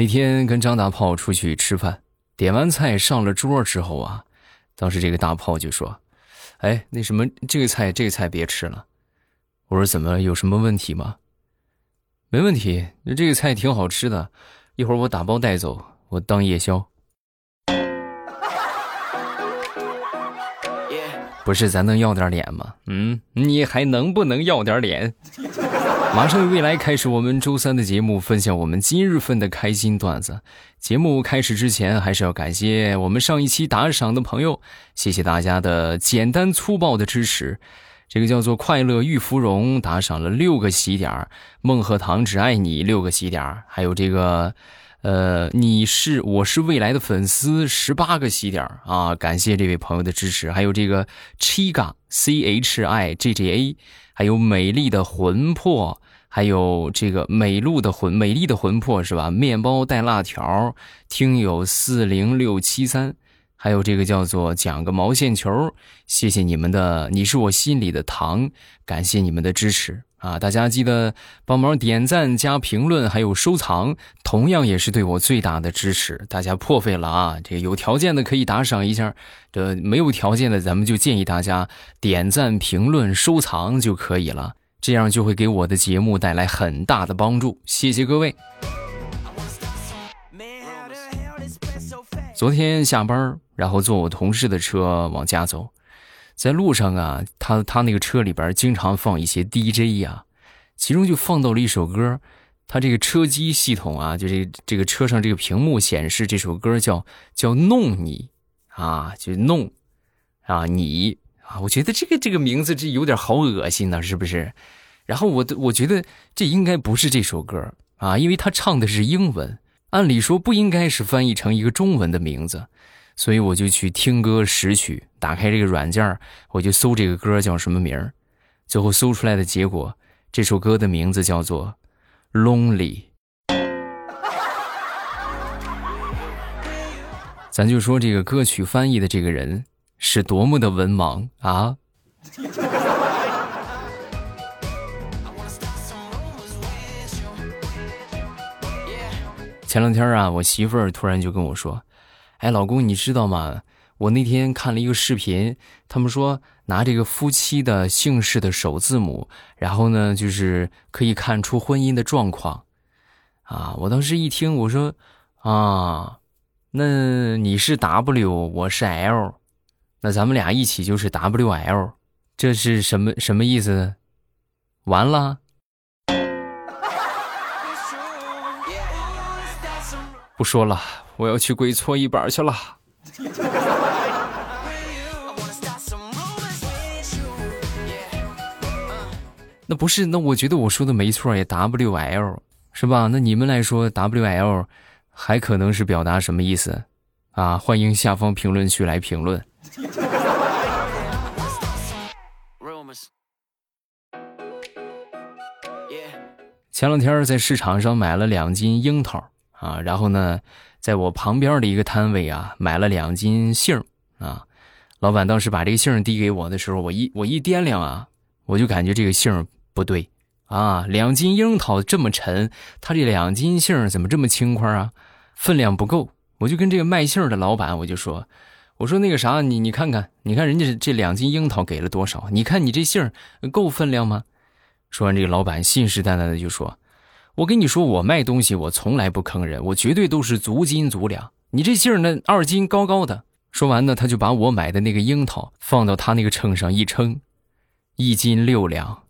那天跟张大炮出去吃饭，点完菜上了桌之后啊，当时这个大炮就说：“哎，那什么，这个菜这个菜别吃了。”我说：“怎么了？有什么问题吗？”“没问题，那这个菜挺好吃的，一会儿我打包带走，我当夜宵。”不是，咱能要点脸吗？嗯，你还能不能要点脸？马上与未来开始我们周三的节目，分享我们今日份的开心段子。节目开始之前，还是要感谢我们上一期打赏的朋友，谢谢大家的简单粗暴的支持。这个叫做快乐玉芙蓉打赏了六个喜点孟鹤堂只爱你六个喜点还有这个。呃，你是我是未来的粉丝，十八个喜点啊！感谢这位朋友的支持，还有这个 Chiga C H I g j a，还有美丽的魂魄，还有这个美露的魂，美丽的魂魄是吧？面包带辣条，听友四零六七三，还有这个叫做讲个毛线球，谢谢你们的，你是我心里的糖，感谢你们的支持。啊，大家记得帮忙点赞、加评论，还有收藏，同样也是对我最大的支持。大家破费了啊！这个有条件的可以打赏一下，这没有条件的，咱们就建议大家点赞、评论、收藏就可以了，这样就会给我的节目带来很大的帮助。谢谢各位。昨天下班，然后坐我同事的车往家走。在路上啊，他他那个车里边经常放一些 DJ 呀，其中就放到了一首歌，他这个车机系统啊，就这这个车上这个屏幕显示这首歌叫叫弄你啊，就弄啊你啊，我觉得这个这个名字这有点好恶心呢，是不是？然后我我觉得这应该不是这首歌啊，因为他唱的是英文，按理说不应该是翻译成一个中文的名字。所以我就去听歌识曲，打开这个软件我就搜这个歌叫什么名儿，最后搜出来的结果，这首歌的名字叫做《Lonely》。咱就说这个歌曲翻译的这个人是多么的文盲啊！前两天啊，我媳妇儿突然就跟我说。哎，老公，你知道吗？我那天看了一个视频，他们说拿这个夫妻的姓氏的首字母，然后呢，就是可以看出婚姻的状况。啊，我当时一听，我说啊，那你是 W，我是 L，那咱们俩一起就是 WL，这是什么什么意思？完了，不说了。我要去跪搓衣板去了。那不是，那我觉得我说的没错，也 W L 是吧？那你们来说 W L 还可能是表达什么意思啊？欢迎下方评论区来评论。前两天在市场上买了两斤樱桃啊，然后呢？在我旁边的一个摊位啊，买了两斤杏啊。老板当时把这个杏递给我的时候，我一我一掂量啊，我就感觉这个杏不对啊。两斤樱桃这么沉，它这两斤杏怎么这么轻快啊？分量不够。我就跟这个卖杏的老板，我就说，我说那个啥，你你看看，你看人家这两斤樱桃给了多少？你看你这杏够分量吗？说完，这个老板信誓旦旦的就说。我跟你说，我卖东西我从来不坑人，我绝对都是足斤足两。你这杏儿那二斤高高的。说完呢，他就把我买的那个樱桃放到他那个秤上一称，一斤六两。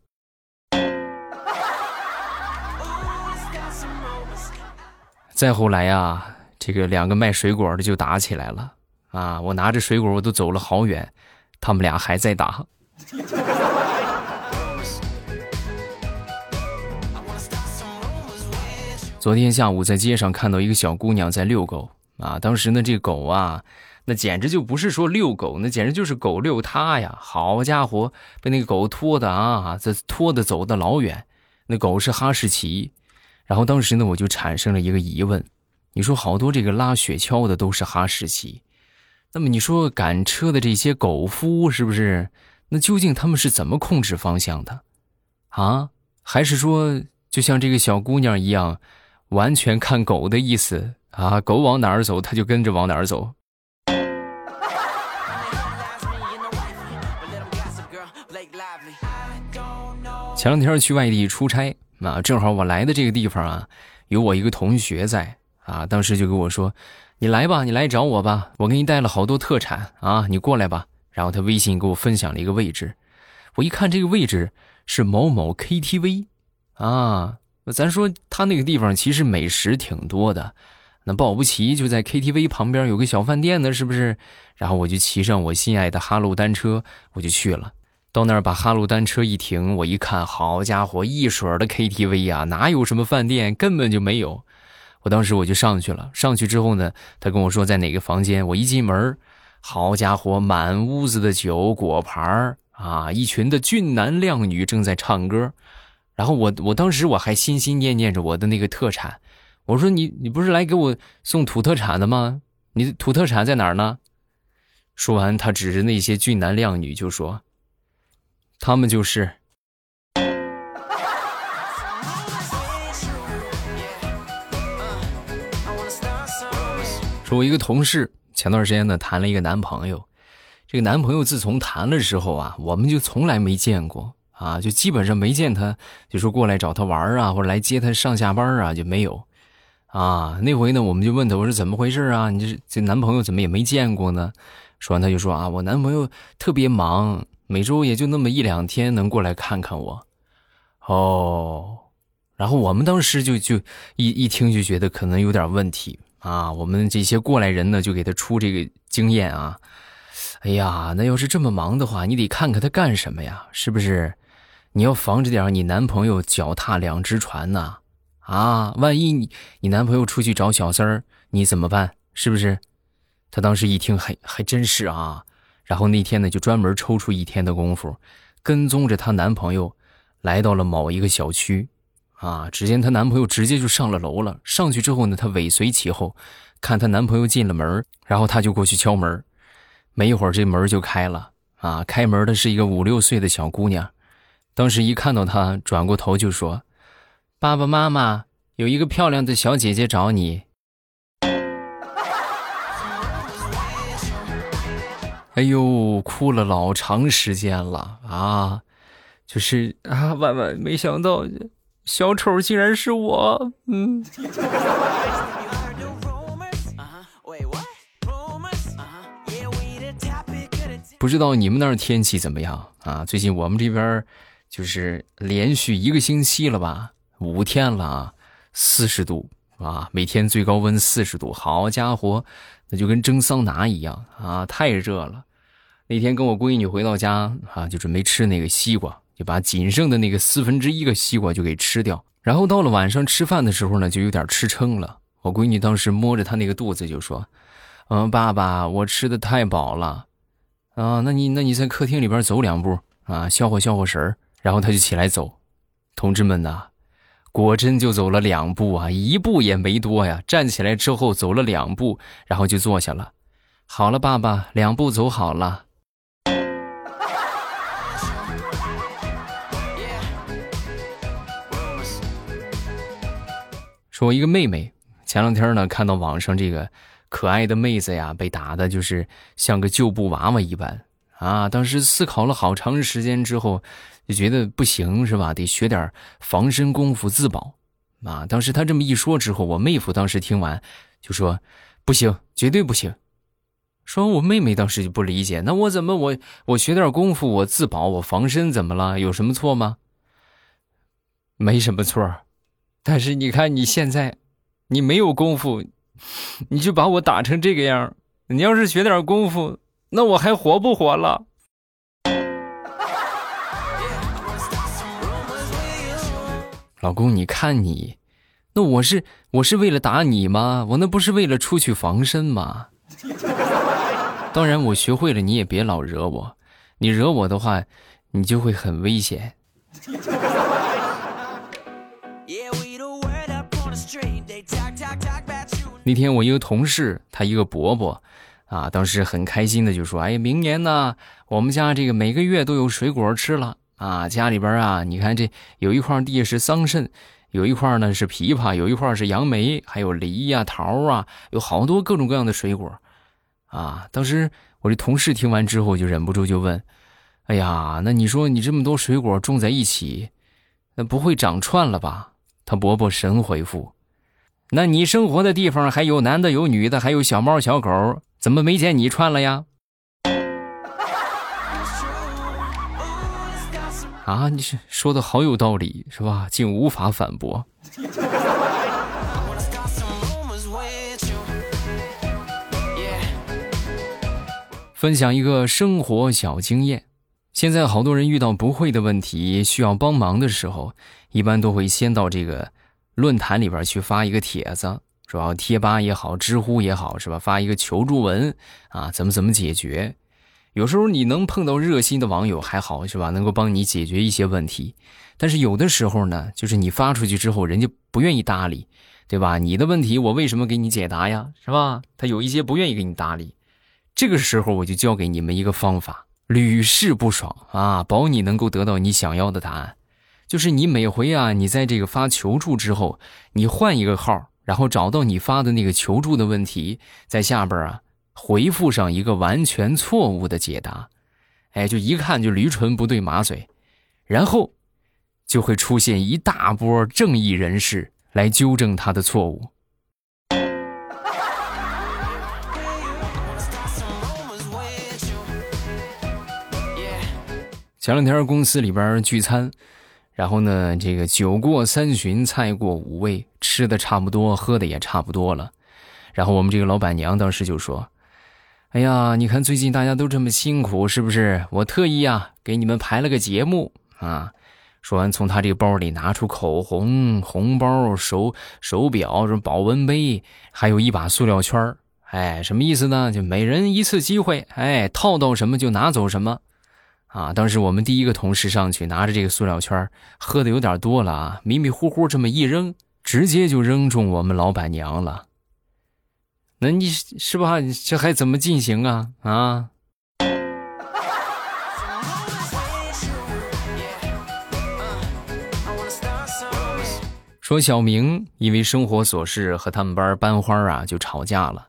再后来呀，这个两个卖水果的就打起来了啊！我拿着水果我都走了好远，他们俩还在打。昨天下午在街上看到一个小姑娘在遛狗啊，当时呢这狗啊，那简直就不是说遛狗，那简直就是狗遛它呀！好家伙，被那个狗拖的啊，这拖的走的老远。那狗是哈士奇，然后当时呢我就产生了一个疑问：你说好多这个拉雪橇的都是哈士奇，那么你说赶车的这些狗夫是不是？那究竟他们是怎么控制方向的？啊？还是说就像这个小姑娘一样？完全看狗的意思啊，狗往哪儿走，他就跟着往哪儿走。前两天去外地出差啊，正好我来的这个地方啊，有我一个同学在啊，当时就跟我说：“你来吧，你来找我吧，我给你带了好多特产啊，你过来吧。”然后他微信给我分享了一个位置，我一看这个位置是某某 KTV 啊，咱说他那个地方其实美食挺多的，那保不齐就在 KTV 旁边有个小饭店呢，是不是？然后我就骑上我心爱的哈喽单车，我就去了。到那儿把哈喽单车一停，我一看，好家伙，一水的 KTV 呀，哪有什么饭店，根本就没有。我当时我就上去了，上去之后呢，他跟我说在哪个房间。我一进门，好家伙，满屋子的酒果盘啊，一群的俊男靓女正在唱歌。然后我我当时我还心心念念着我的那个特产，我说你你不是来给我送土特产的吗？你土特产在哪儿呢？说完，他指着那些俊男靓女就说。他们就是，我一个同事前段时间呢谈了一个男朋友，这个男朋友自从谈的时候啊，我们就从来没见过啊，就基本上没见他，就说过来找他玩啊，或者来接他上下班啊，就没有啊。那回呢，我们就问他，我说怎么回事啊？你这这男朋友怎么也没见过呢？说完他就说啊，我男朋友特别忙。每周也就那么一两天能过来看看我，哦，然后我们当时就就一一听就觉得可能有点问题啊，我们这些过来人呢就给他出这个经验啊，哎呀，那要是这么忙的话，你得看看他干什么呀，是不是？你要防着点你男朋友脚踏两只船呐，啊，万一你你男朋友出去找小三儿，你怎么办？是不是？他当时一听，还还真是啊。然后那天呢，就专门抽出一天的功夫，跟踪着她男朋友，来到了某一个小区，啊，只见她男朋友直接就上了楼了。上去之后呢，她尾随其后，看她男朋友进了门，然后她就过去敲门。没一会儿，这门就开了，啊，开门的是一个五六岁的小姑娘。当时一看到她，转过头就说：“爸爸妈妈，有一个漂亮的小姐姐找你。”哎呦，哭了老长时间了啊！就是啊，万万没想到，小丑竟然是我。嗯。不知道你们那儿天气怎么样啊？最近我们这边就是连续一个星期了吧，五天了，四十度啊，每天最高温四十度，好家伙！那就跟蒸桑拿一样啊，太热了。那天跟我闺女回到家啊，就准备吃那个西瓜，就把仅剩的那个四分之一个西瓜就给吃掉。然后到了晚上吃饭的时候呢，就有点吃撑了。我闺女当时摸着她那个肚子就说：“嗯，爸爸，我吃的太饱了。”啊，那你那你在客厅里边走两步啊，消化消化神儿。然后她就起来走。同志们呐。果真就走了两步啊，一步也没多呀。站起来之后走了两步，然后就坐下了。好了，爸爸，两步走好了。说我一个妹妹，前两天呢看到网上这个可爱的妹子呀，被打的就是像个旧布娃娃一般啊。当时思考了好长时间之后。就觉得不行是吧？得学点防身功夫自保，啊！当时他这么一说之后，我妹夫当时听完就说：“不行，绝对不行。”说我妹妹当时就不理解，那我怎么我我学点功夫，我自保，我防身怎么了？有什么错吗？没什么错，但是你看你现在，你没有功夫，你就把我打成这个样你要是学点功夫，那我还活不活了？老公，你看你，那我是我是为了打你吗？我那不是为了出去防身吗？当然，我学会了，你也别老惹我，你惹我的话，你就会很危险。那天我一个同事，他一个伯伯，啊，当时很开心的就说：“哎，明年呢，我们家这个每个月都有水果吃了。”啊，家里边啊，你看这有一块地是桑葚，有一块呢是枇杷，有一块是杨梅，还有梨呀、桃啊，有好多各种各样的水果，啊！当时我这同事听完之后就忍不住就问：“哎呀，那你说你这么多水果种在一起，那不会长串了吧？”他伯伯神回复：“那你生活的地方还有男的有女的，还有小猫小狗，怎么没见你串了呀？”啊，你是说的好有道理是吧？竟无法反驳。分享一个生活小经验：现在好多人遇到不会的问题需要帮忙的时候，一般都会先到这个论坛里边去发一个帖子，主要贴吧也好，知乎也好，是吧？发一个求助文啊，怎么怎么解决。有时候你能碰到热心的网友还好是吧？能够帮你解决一些问题，但是有的时候呢，就是你发出去之后，人家不愿意搭理，对吧？你的问题我为什么给你解答呀？是吧？他有一些不愿意给你搭理，这个时候我就教给你们一个方法，屡试不爽啊，保你能够得到你想要的答案。就是你每回啊，你在这个发求助之后，你换一个号，然后找到你发的那个求助的问题，在下边啊。回复上一个完全错误的解答，哎，就一看就驴唇不对马嘴，然后就会出现一大波正义人士来纠正他的错误。前两天公司里边聚餐，然后呢，这个酒过三巡，菜过五味，吃的差不多，喝的也差不多了，然后我们这个老板娘当时就说。哎呀，你看最近大家都这么辛苦，是不是？我特意啊给你们排了个节目啊。说完，从他这个包里拿出口红、红包、手手表、什么保温杯，还有一把塑料圈哎，什么意思呢？就每人一次机会，哎，套到什么就拿走什么。啊，当时我们第一个同事上去拿着这个塑料圈喝的有点多了啊，迷迷糊糊这么一扔，直接就扔中我们老板娘了。那你是吧？这还怎么进行啊？啊！说小明因为生活琐事和他们班班花啊就吵架了。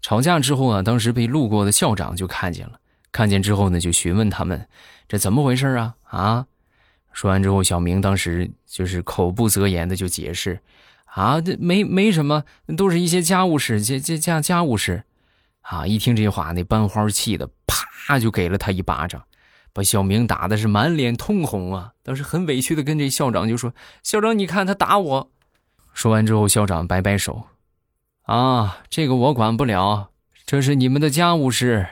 吵架之后啊，当时被路过的校长就看见了。看见之后呢，就询问他们这怎么回事啊？啊！说完之后，小明当时就是口不择言的就解释。啊，这没没什么，都是一些家务事，家家家家务事，啊！一听这话，那班花气的啪就给了他一巴掌，把小明打的是满脸通红啊！当时很委屈的跟这校长就说：“校长，你看他打我。”说完之后，校长摆摆手：“啊，这个我管不了，这是你们的家务事。”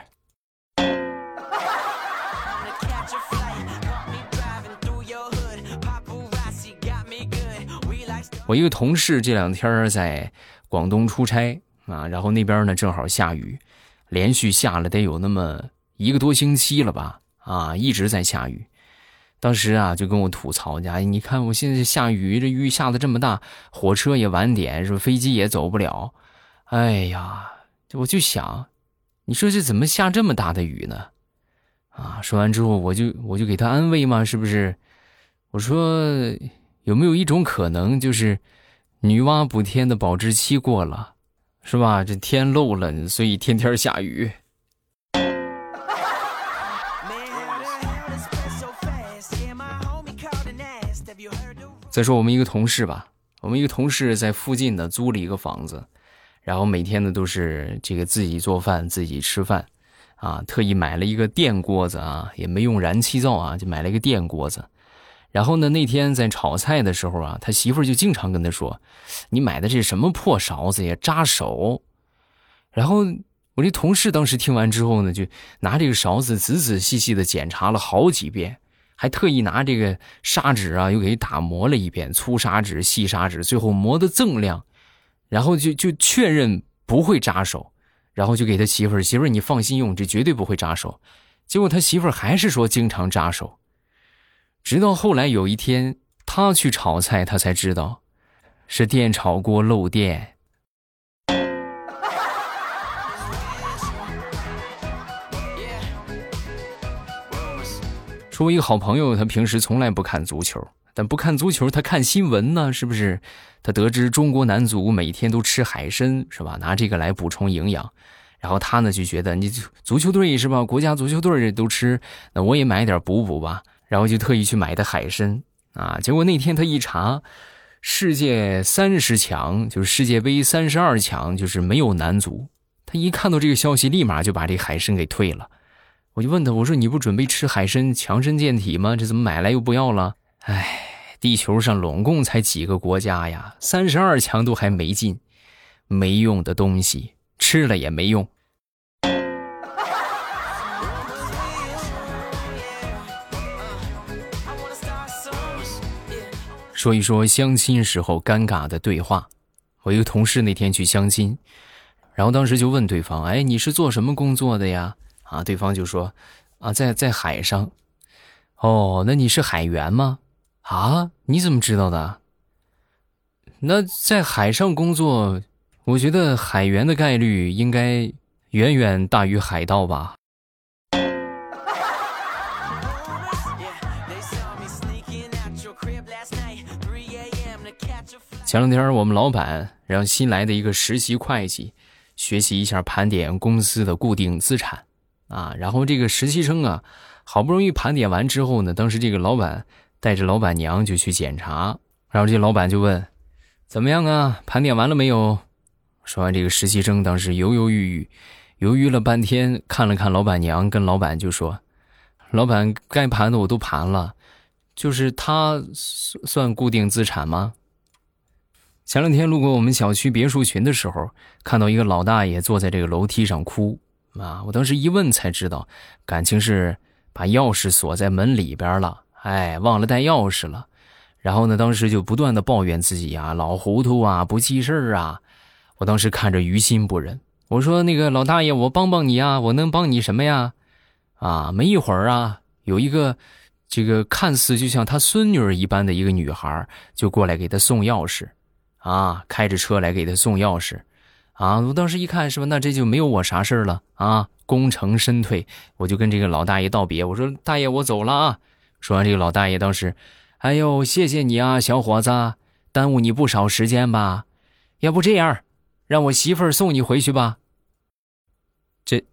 我一个同事这两天在广东出差啊，然后那边呢正好下雨，连续下了得有那么一个多星期了吧啊，一直在下雨。当时啊就跟我吐槽家，你看我现在下雨，这雨下的这么大，火车也晚点，是？飞机也走不了。哎呀，我就想，你说这怎么下这么大的雨呢？啊，说完之后我就我就给他安慰嘛，是不是？我说。有没有一种可能，就是女娲补天的保质期过了，是吧？这天漏了，所以天天下雨。再说我们一个同事吧，我们一个同事在附近呢租了一个房子，然后每天呢都是这个自己做饭自己吃饭，啊，特意买了一个电锅子啊，也没用燃气灶啊，就买了一个电锅子。然后呢？那天在炒菜的时候啊，他媳妇儿就经常跟他说：“你买的这什么破勺子呀，扎手。”然后我这同事当时听完之后呢，就拿这个勺子仔仔细细的检查了好几遍，还特意拿这个砂纸啊又给打磨了一遍，粗砂纸、细砂纸，最后磨得锃亮，然后就就确认不会扎手，然后就给他媳妇儿：“媳妇儿，你放心用，这绝对不会扎手。”结果他媳妇儿还是说经常扎手。直到后来有一天，他去炒菜，他才知道是电炒锅漏电。说一个好朋友，他平时从来不看足球，但不看足球，他看新闻呢，是不是？他得知中国男足每天都吃海参，是吧？拿这个来补充营养，然后他呢就觉得你足球队是吧？国家足球队都吃，那我也买点补补吧。然后就特意去买的海参啊。结果那天他一查，世界三十强就是世界杯三十二强就是没有男足。他一看到这个消息，立马就把这海参给退了。我就问他，我说你不准备吃海参强身健体吗？这怎么买来又不要了？哎。地球上拢共才几个国家呀？三十二强都还没进，没用的东西吃了也没用。说一说相亲时候尴尬的对话。我一个同事那天去相亲，然后当时就问对方：“哎，你是做什么工作的呀？”啊，对方就说：“啊，在在海上。”哦，那你是海员吗？啊，你怎么知道的？那在海上工作，我觉得海员的概率应该远远大于海盗吧。前两天我们老板让新来的一个实习会计学习一下盘点公司的固定资产啊，然后这个实习生啊，好不容易盘点完之后呢，当时这个老板。带着老板娘就去检查，然后这老板就问：“怎么样啊？盘点完了没有？”说完，这个实习生当时犹犹豫豫，犹豫了半天，看了看老板娘，跟老板就说：“老板，该盘的我都盘了，就是他算算固定资产吗？”前两天路过我们小区别墅群的时候，看到一个老大爷坐在这个楼梯上哭啊！我当时一问才知道，感情是把钥匙锁在门里边了。哎，忘了带钥匙了，然后呢，当时就不断的抱怨自己呀，老糊涂啊，不记事儿啊。我当时看着于心不忍，我说：“那个老大爷，我帮帮你啊，我能帮你什么呀？”啊，没一会儿啊，有一个这个看似就像他孙女儿一般的一个女孩就过来给他送钥匙，啊，开着车来给他送钥匙，啊，我当时一看是吧，那这就没有我啥事儿了啊，功成身退，我就跟这个老大爷道别，我说：“大爷，我走了啊。”说完，这个老大爷当时，哎呦，谢谢你啊，小伙子，耽误你不少时间吧？要不这样，让我媳妇儿送你回去吧。这，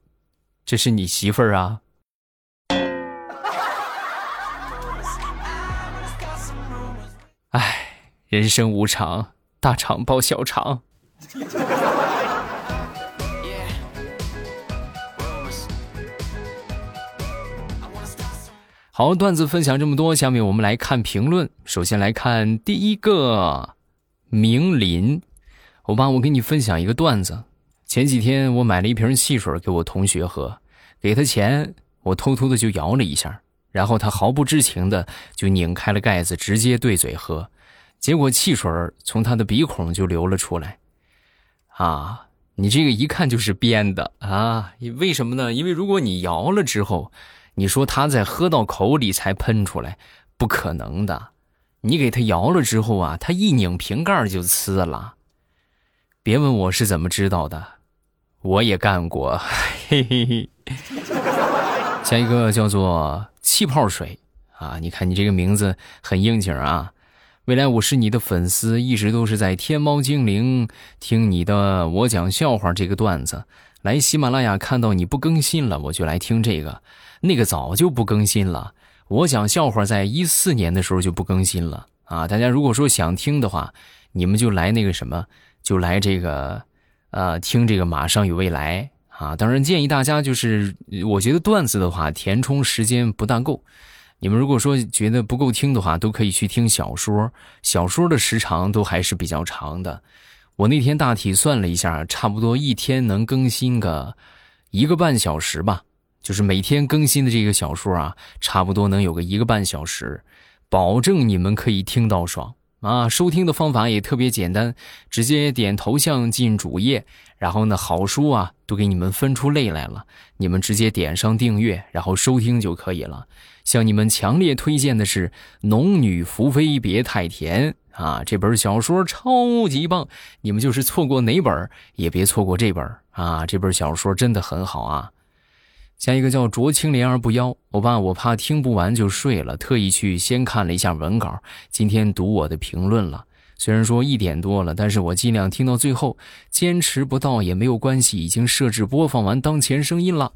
这是你媳妇儿啊？哎，人生无常，大肠包小肠。好，段子分享这么多，下面我们来看评论。首先来看第一个，明林，我爸，我给你分享一个段子。前几天我买了一瓶汽水给我同学喝，给他钱，我偷偷的就摇了一下，然后他毫不知情的就拧开了盖子，直接对嘴喝，结果汽水从他的鼻孔就流了出来。啊，你这个一看就是编的啊！为什么呢？因为如果你摇了之后。你说他在喝到口里才喷出来，不可能的。你给他摇了之后啊，他一拧瓶盖就呲了。别问我是怎么知道的，我也干过。嘿嘿嘿。下一个叫做气泡水啊，你看你这个名字很应景啊。未来我是你的粉丝，一直都是在天猫精灵听你的我讲笑话这个段子。来喜马拉雅看到你不更新了，我就来听这个。那个早就不更新了。我讲笑话在一四年的时候就不更新了啊！大家如果说想听的话，你们就来那个什么，就来这个，呃，听这个马上有未来啊！当然建议大家就是，我觉得段子的话填充时间不大够。你们如果说觉得不够听的话，都可以去听小说，小说的时长都还是比较长的。我那天大体算了一下，差不多一天能更新个一个半小时吧。就是每天更新的这个小说啊，差不多能有个一个半小时，保证你们可以听到爽啊！收听的方法也特别简单，直接点头像进主页，然后呢，好书啊都给你们分出类来了，你们直接点上订阅，然后收听就可以了。向你们强烈推荐的是《农女福妃别太甜》啊，这本小说超级棒，你们就是错过哪本也别错过这本啊！这本小说真的很好啊。下一个叫濯清涟而不妖，欧巴，我怕听不完就睡了，特意去先看了一下文稿，今天读我的评论了。虽然说一点多了，但是我尽量听到最后，坚持不到也没有关系，已经设置播放完当前声音了。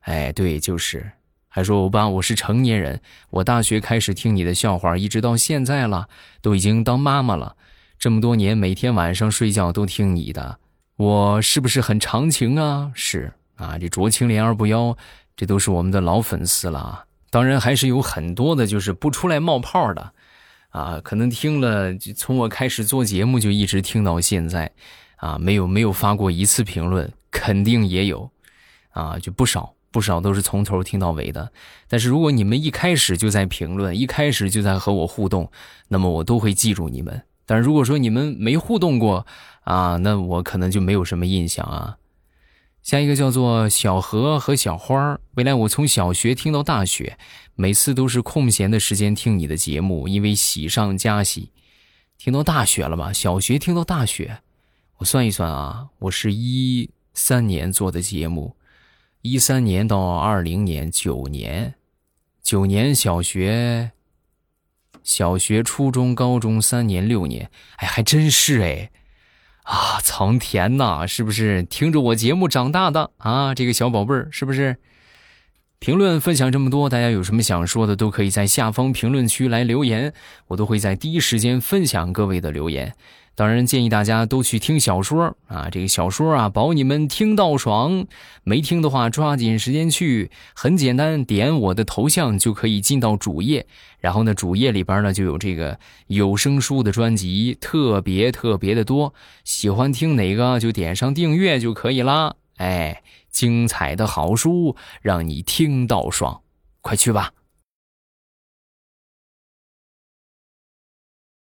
哎，对，就是，还说欧巴，我是成年人，我大学开始听你的笑话，一直到现在了，都已经当妈妈了，这么多年每天晚上睡觉都听你的，我是不是很长情啊？是。啊，这濯清涟而不妖，这都是我们的老粉丝了啊。当然，还是有很多的，就是不出来冒泡的，啊，可能听了就从我开始做节目就一直听到现在，啊，没有没有发过一次评论，肯定也有，啊，就不少不少都是从头听到尾的。但是如果你们一开始就在评论，一开始就在和我互动，那么我都会记住你们。但是如果说你们没互动过，啊，那我可能就没有什么印象啊。下一个叫做小何和小花儿未来我从小学听到大学，每次都是空闲的时间听你的节目，因为喜上加喜。听到大学了吧？小学听到大学，我算一算啊，我是一三年做的节目，一三年到二零年九年，九年小学，小学、初中、高中三年六年，哎，还真是哎。啊，藏田呐，是不是听着我节目长大的啊？这个小宝贝儿是不是？评论分享这么多，大家有什么想说的，都可以在下方评论区来留言，我都会在第一时间分享各位的留言。当然，建议大家都去听小说啊！这个小说啊，保你们听到爽。没听的话，抓紧时间去。很简单，点我的头像就可以进到主页。然后呢，主页里边呢就有这个有声书的专辑，特别特别的多。喜欢听哪个就点上订阅就可以啦。哎，精彩的好书让你听到爽，快去吧。